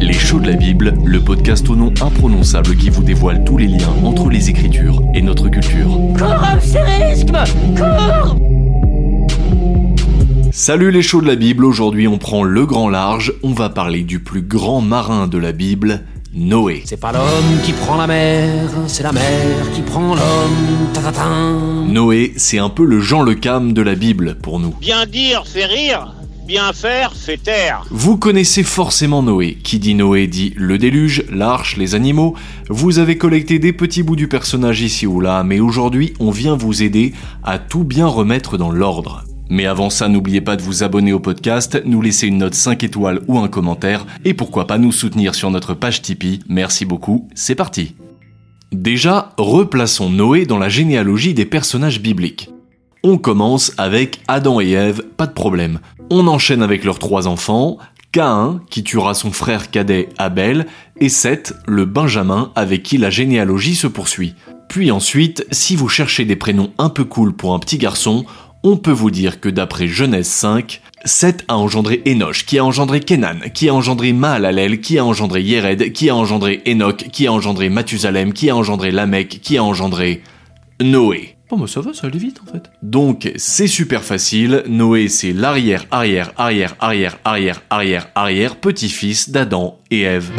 Les shows de la Bible, le podcast au nom imprononçable qui vous dévoile tous les liens entre les Écritures et notre culture. Salut les shows de la Bible, aujourd'hui on prend le grand large, on va parler du plus grand marin de la Bible, Noé. C'est pas l'homme qui prend la mer, c'est la mer qui prend l'homme. Noé, c'est un peu le Jean Le Cam de la Bible pour nous. Bien dire fait rire, bien faire taire. Vous connaissez forcément Noé. Qui dit Noé dit le déluge, l'arche, les animaux. Vous avez collecté des petits bouts du personnage ici ou là, mais aujourd'hui on vient vous aider à tout bien remettre dans l'ordre. Mais avant ça, n'oubliez pas de vous abonner au podcast, nous laisser une note 5 étoiles ou un commentaire, et pourquoi pas nous soutenir sur notre page Tipeee. Merci beaucoup, c'est parti. Déjà, replaçons Noé dans la généalogie des personnages bibliques. On commence avec Adam et Ève, pas de problème. On enchaîne avec leurs trois enfants, Caïn, qui tuera son frère cadet Abel, et Seth, le Benjamin, avec qui la généalogie se poursuit. Puis ensuite, si vous cherchez des prénoms un peu cool pour un petit garçon, on peut vous dire que d'après Genèse 5, Seth a engendré Enoch, qui a engendré Kenan, qui a engendré Mahalalel, qui a engendré Yered, qui a engendré Enoch, qui a engendré Mathusalem, qui a engendré Lamech, qui a engendré Noé. Bon bah ça va, ça allait vite en fait. Donc c'est super facile, Noé c'est l'arrière, arrière, arrière, arrière, arrière, arrière, arrière, petit-fils d'Adam et Ève.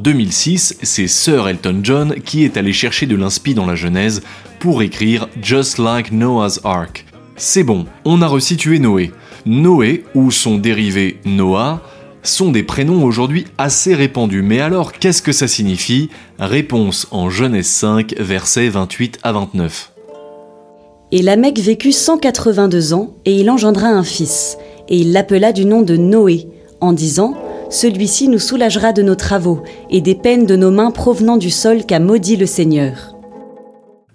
2006, c'est Sir Elton John qui est allé chercher de l'inspi dans la Genèse pour écrire Just Like Noah's Ark. C'est bon, on a resitué Noé. Noé, ou son dérivé Noah, sont des prénoms aujourd'hui assez répandus. Mais alors, qu'est-ce que ça signifie? Réponse en Genèse 5, versets 28 à 29. Et Lamech vécut 182 ans, et il engendra un fils, et il l'appela du nom de Noé, en disant Celui-ci nous soulagera de nos travaux, et des peines de nos mains provenant du sol qu'a maudit le Seigneur.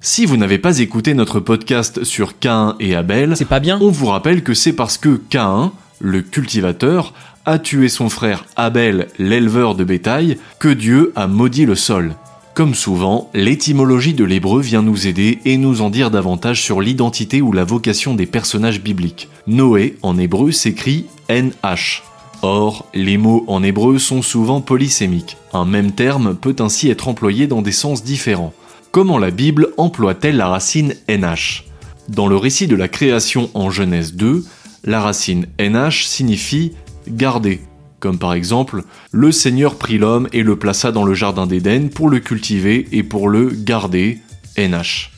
Si vous n'avez pas écouté notre podcast sur Caïn et Abel, C'est pas bien on vous rappelle que c'est parce que Caïn, le cultivateur, a tué son frère Abel, l'éleveur de bétail, que Dieu a maudit le sol. Comme souvent, l'étymologie de l'hébreu vient nous aider et nous en dire davantage sur l'identité ou la vocation des personnages bibliques. Noé, en hébreu, s'écrit NH. Or, les mots en hébreu sont souvent polysémiques. Un même terme peut ainsi être employé dans des sens différents. Comment la Bible emploie-t-elle la racine NH Dans le récit de la création en Genèse 2, la racine NH signifie garder, comme par exemple le Seigneur prit l'homme et le plaça dans le jardin d'Éden pour le cultiver et pour le garder, NH.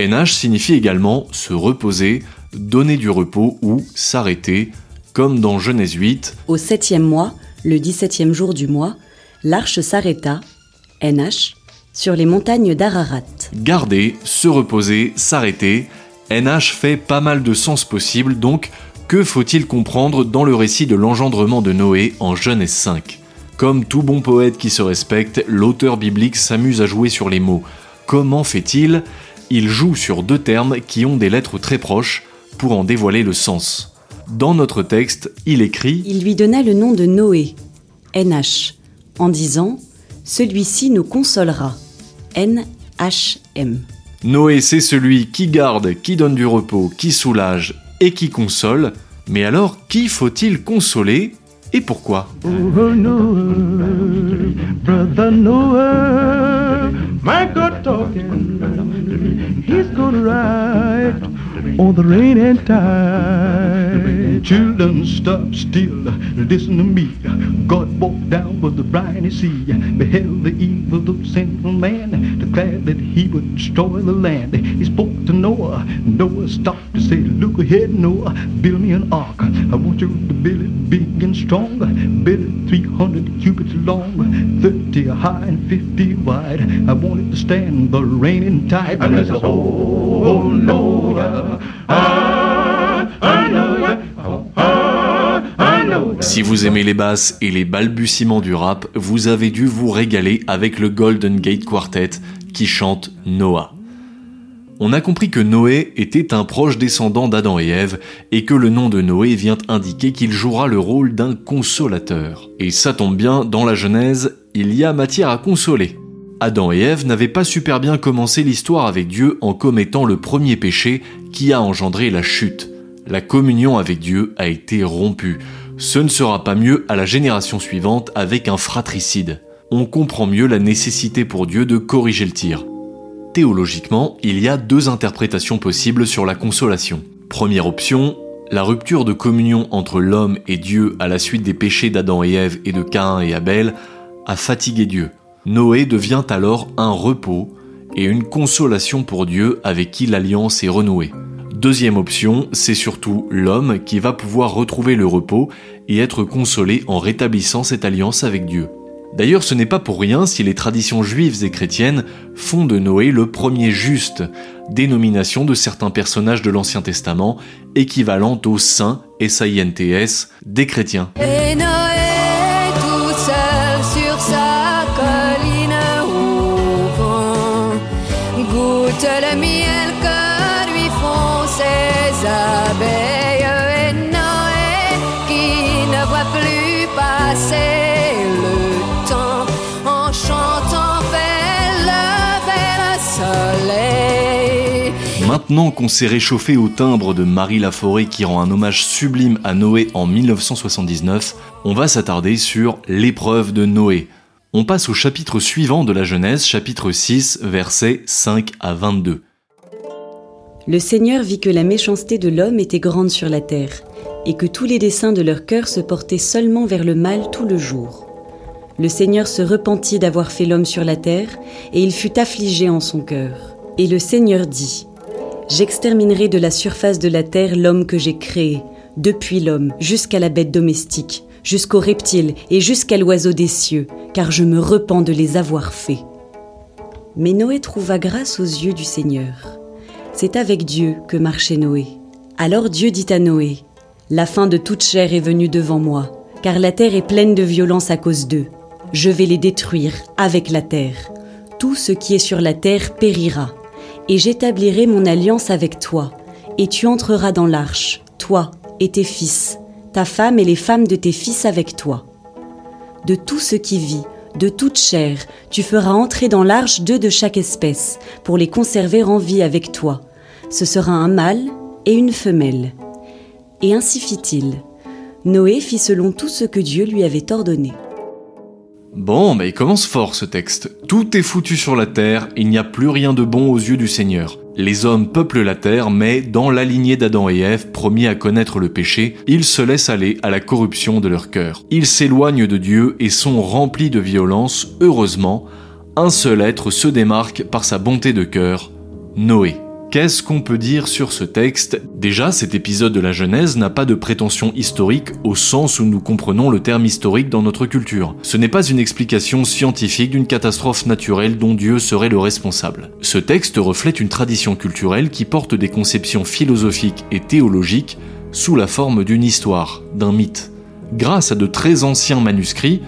NH signifie également se reposer, donner du repos ou s'arrêter, comme dans Genèse 8, Au septième mois, le dix-septième jour du mois, l'arche s'arrêta, NH, sur les montagnes d'Ararat. garder, se reposer, s'arrêter. NH fait pas mal de sens possibles, donc que faut-il comprendre dans le récit de l'engendrement de Noé en Genèse 5 Comme tout bon poète qui se respecte, l'auteur biblique s'amuse à jouer sur les mots. Comment fait-il? Il joue sur deux termes qui ont des lettres très proches pour en dévoiler le sens. Dans notre texte, il écrit Il lui donna le nom de Noé, NH, en disant Celui-ci nous consolera, NHM. Noé, c'est celui qui garde, qui donne du repos, qui soulage et qui console. Mais alors, qui faut-il consoler et pourquoi? Oh brother Noah, my God talking, he's gonna ride on the rain and tide. Children, stop still, listen to me. God walked down with the briny sea, beheld the evil of sinful man, declared that he would destroy the land. He spoke to Noah. Noah stopped to say, Look ahead, Noah, build me an ark. I want you to build it big and strong. Build it 300 cubits long, 30 high and 50 wide. I want it to stand the raining tide. And I said, Oh, Si vous aimez les basses et les balbutiements du rap, vous avez dû vous régaler avec le Golden Gate Quartet qui chante Noah. On a compris que Noé était un proche descendant d'Adam et Ève et que le nom de Noé vient indiquer qu'il jouera le rôle d'un consolateur. Et ça tombe bien, dans la Genèse, il y a matière à consoler. Adam et Ève n'avaient pas super bien commencé l'histoire avec Dieu en commettant le premier péché qui a engendré la chute. La communion avec Dieu a été rompue. Ce ne sera pas mieux à la génération suivante avec un fratricide. On comprend mieux la nécessité pour Dieu de corriger le tir. Théologiquement, il y a deux interprétations possibles sur la consolation. Première option, la rupture de communion entre l'homme et Dieu à la suite des péchés d'Adam et Ève et de Caïn et Abel a fatigué Dieu. Noé devient alors un repos et une consolation pour Dieu avec qui l'alliance est renouée. Deuxième option, c'est surtout l'homme qui va pouvoir retrouver le repos et être consolé en rétablissant cette alliance avec Dieu. D'ailleurs, ce n'est pas pour rien si les traditions juives et chrétiennes font de Noé le premier juste, dénomination de certains personnages de l'Ancien Testament, équivalente au saint, S-A-I-N-T-S, des chrétiens. Maintenant qu'on s'est réchauffé au timbre de Marie Laforêt qui rend un hommage sublime à Noé en 1979, on va s'attarder sur l'épreuve de Noé. On passe au chapitre suivant de la Genèse, chapitre 6, versets 5 à 22. Le Seigneur vit que la méchanceté de l'homme était grande sur la terre, et que tous les desseins de leur cœur se portaient seulement vers le mal tout le jour. Le Seigneur se repentit d'avoir fait l'homme sur la terre, et il fut affligé en son cœur. Et le Seigneur dit, J'exterminerai de la surface de la terre l'homme que j'ai créé, depuis l'homme jusqu'à la bête domestique, jusqu'au reptile et jusqu'à l'oiseau des cieux, car je me repens de les avoir faits. Mais Noé trouva grâce aux yeux du Seigneur. C'est avec Dieu que marchait Noé. Alors Dieu dit à Noé, La fin de toute chair est venue devant moi, car la terre est pleine de violence à cause d'eux. Je vais les détruire avec la terre. Tout ce qui est sur la terre périra. Et j'établirai mon alliance avec toi, et tu entreras dans l'arche, toi et tes fils, ta femme et les femmes de tes fils avec toi. De tout ce qui vit, de toute chair, tu feras entrer dans l'arche deux de chaque espèce, pour les conserver en vie avec toi. Ce sera un mâle et une femelle. Et ainsi fit-il. Noé fit selon tout ce que Dieu lui avait ordonné. Bon, mais il commence fort ce texte. Tout est foutu sur la terre, il n'y a plus rien de bon aux yeux du Seigneur. Les hommes peuplent la terre, mais dans la lignée d'Adam et Ève, promis à connaître le péché, ils se laissent aller à la corruption de leur cœur. Ils s'éloignent de Dieu et sont remplis de violence. Heureusement, un seul être se démarque par sa bonté de cœur, Noé. Qu'est-ce qu'on peut dire sur ce texte? Déjà, cet épisode de la Genèse n'a pas de prétention historique au sens où nous comprenons le terme historique dans notre culture. Ce n'est pas une explication scientifique d'une catastrophe naturelle dont Dieu serait le responsable. Ce texte reflète une tradition culturelle qui porte des conceptions philosophiques et théologiques sous la forme d'une histoire, d'un mythe. Grâce à de très anciens manuscrits,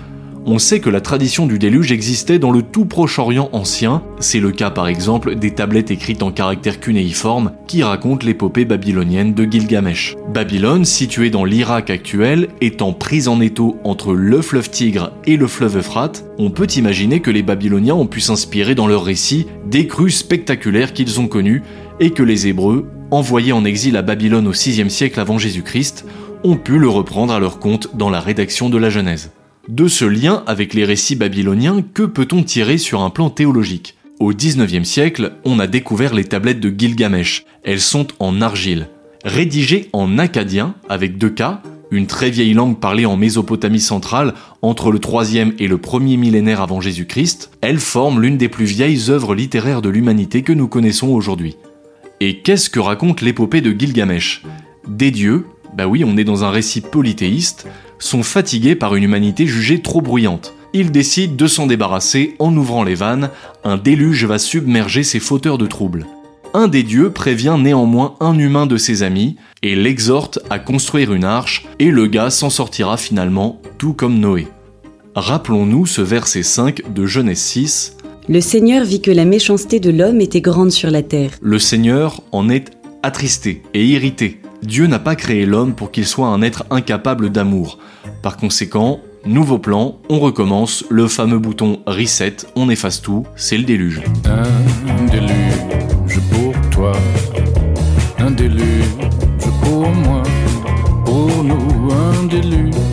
on sait que la tradition du déluge existait dans le tout Proche-Orient ancien, c'est le cas par exemple des tablettes écrites en caractères cunéiformes qui racontent l'épopée babylonienne de Gilgamesh. Babylone, située dans l'Irak actuel, étant prise en étau entre le fleuve Tigre et le fleuve Euphrate, on peut imaginer que les Babyloniens ont pu s'inspirer dans leurs récits des crues spectaculaires qu'ils ont connues et que les Hébreux, envoyés en exil à Babylone au 6e siècle avant Jésus-Christ, ont pu le reprendre à leur compte dans la rédaction de la Genèse. De ce lien avec les récits babyloniens, que peut-on tirer sur un plan théologique? Au XIXe siècle, on a découvert les tablettes de Gilgamesh. Elles sont en argile. Rédigées en acadien, avec deux K, une très vieille langue parlée en Mésopotamie centrale entre le 3e et le 1er millénaire avant Jésus-Christ, elles forment l'une des plus vieilles œuvres littéraires de l'humanité que nous connaissons aujourd'hui. Et qu'est-ce que raconte l'épopée de Gilgamesh? Des dieux, bah oui, on est dans un récit polythéiste, sont fatigués par une humanité jugée trop bruyante. Ils décident de s'en débarrasser en ouvrant les vannes, un déluge va submerger ces fauteurs de troubles. Un des dieux prévient néanmoins un humain de ses amis et l'exhorte à construire une arche, et le gars s'en sortira finalement, tout comme Noé. Rappelons-nous ce verset 5 de Genèse 6. Le Seigneur vit que la méchanceté de l'homme était grande sur la terre. Le Seigneur en est attristé et irrité. Dieu n'a pas créé l'homme pour qu'il soit un être incapable d'amour. Par conséquent, nouveau plan, on recommence, le fameux bouton reset, on efface tout, c'est le déluge. Un déluge pour toi, un déluge pour moi, pour nous, un déluge.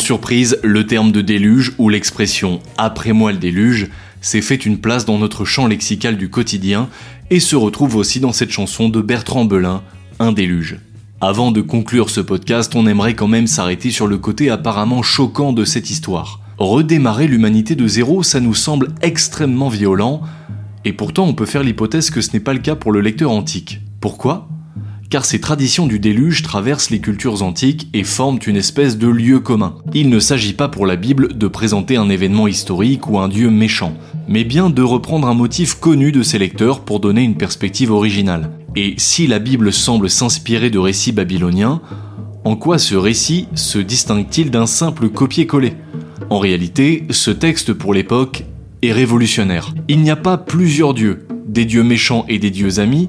Surprise, le terme de déluge ou l'expression après moi le déluge s'est fait une place dans notre champ lexical du quotidien et se retrouve aussi dans cette chanson de Bertrand Belin, Un déluge. Avant de conclure ce podcast, on aimerait quand même s'arrêter sur le côté apparemment choquant de cette histoire. Redémarrer l'humanité de zéro, ça nous semble extrêmement violent, et pourtant on peut faire l'hypothèse que ce n'est pas le cas pour le lecteur antique. Pourquoi? Car ces traditions du déluge traversent les cultures antiques et forment une espèce de lieu commun. Il ne s'agit pas pour la Bible de présenter un événement historique ou un dieu méchant, mais bien de reprendre un motif connu de ses lecteurs pour donner une perspective originale. Et si la Bible semble s'inspirer de récits babyloniens, en quoi ce récit se distingue-t-il d'un simple copier-coller? En réalité, ce texte pour l'époque est révolutionnaire. Il n'y a pas plusieurs dieux, des dieux méchants et des dieux amis,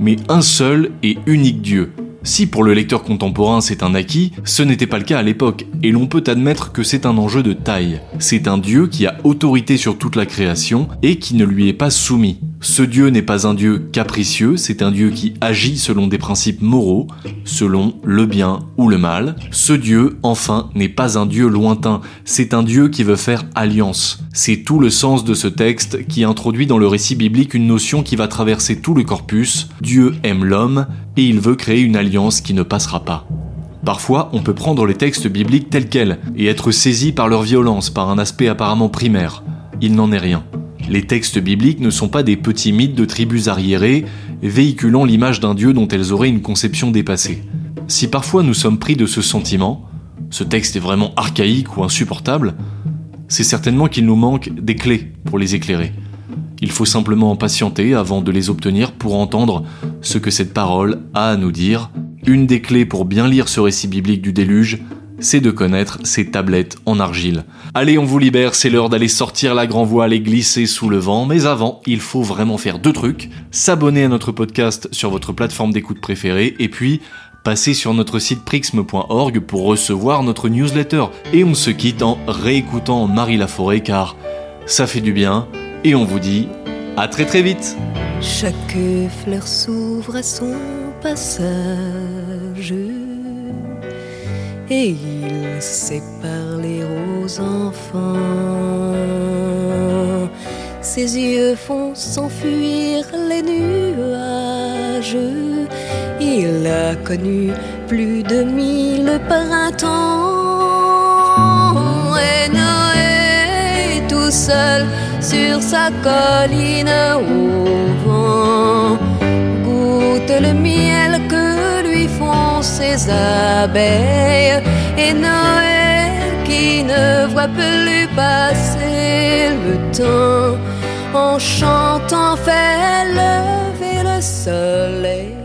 mais un seul et unique Dieu. Si pour le lecteur contemporain c'est un acquis, ce n'était pas le cas à l'époque, et l'on peut admettre que c'est un enjeu de taille. C'est un Dieu qui a autorité sur toute la création et qui ne lui est pas soumis. Ce Dieu n'est pas un Dieu capricieux, c'est un Dieu qui agit selon des principes moraux, selon le bien ou le mal. Ce Dieu, enfin, n'est pas un Dieu lointain, c'est un Dieu qui veut faire alliance. C'est tout le sens de ce texte qui introduit dans le récit biblique une notion qui va traverser tout le corpus. Dieu aime l'homme et il veut créer une alliance qui ne passera pas. Parfois, on peut prendre les textes bibliques tels quels et être saisi par leur violence, par un aspect apparemment primaire. Il n'en est rien. Les textes bibliques ne sont pas des petits mythes de tribus arriérées, véhiculant l'image d'un Dieu dont elles auraient une conception dépassée. Si parfois nous sommes pris de ce sentiment, ce texte est vraiment archaïque ou insupportable, c'est certainement qu'il nous manque des clés pour les éclairer. Il faut simplement patienter avant de les obtenir pour entendre ce que cette parole a à nous dire. Une des clés pour bien lire ce récit biblique du déluge, c'est de connaître ces tablettes en argile. Allez, on vous libère, c'est l'heure d'aller sortir la grand voile et glisser sous le vent, mais avant, il faut vraiment faire deux trucs. S'abonner à notre podcast sur votre plateforme d'écoute préférée, et puis passer sur notre site prixme.org pour recevoir notre newsletter. Et on se quitte en réécoutant Marie Laforêt car ça fait du bien, et on vous dit à très très vite Chaque fleur s'ouvre à son passage et il sait parler aux enfants. Ses yeux font s'enfuir les nuages. Il a connu plus de mille printemps. Et Noé tout seul sur sa colline au vent. Goûte le miel que lui font ses abeilles. Et Noël qui ne voit plus passer le temps. En chantant fait lever le soleil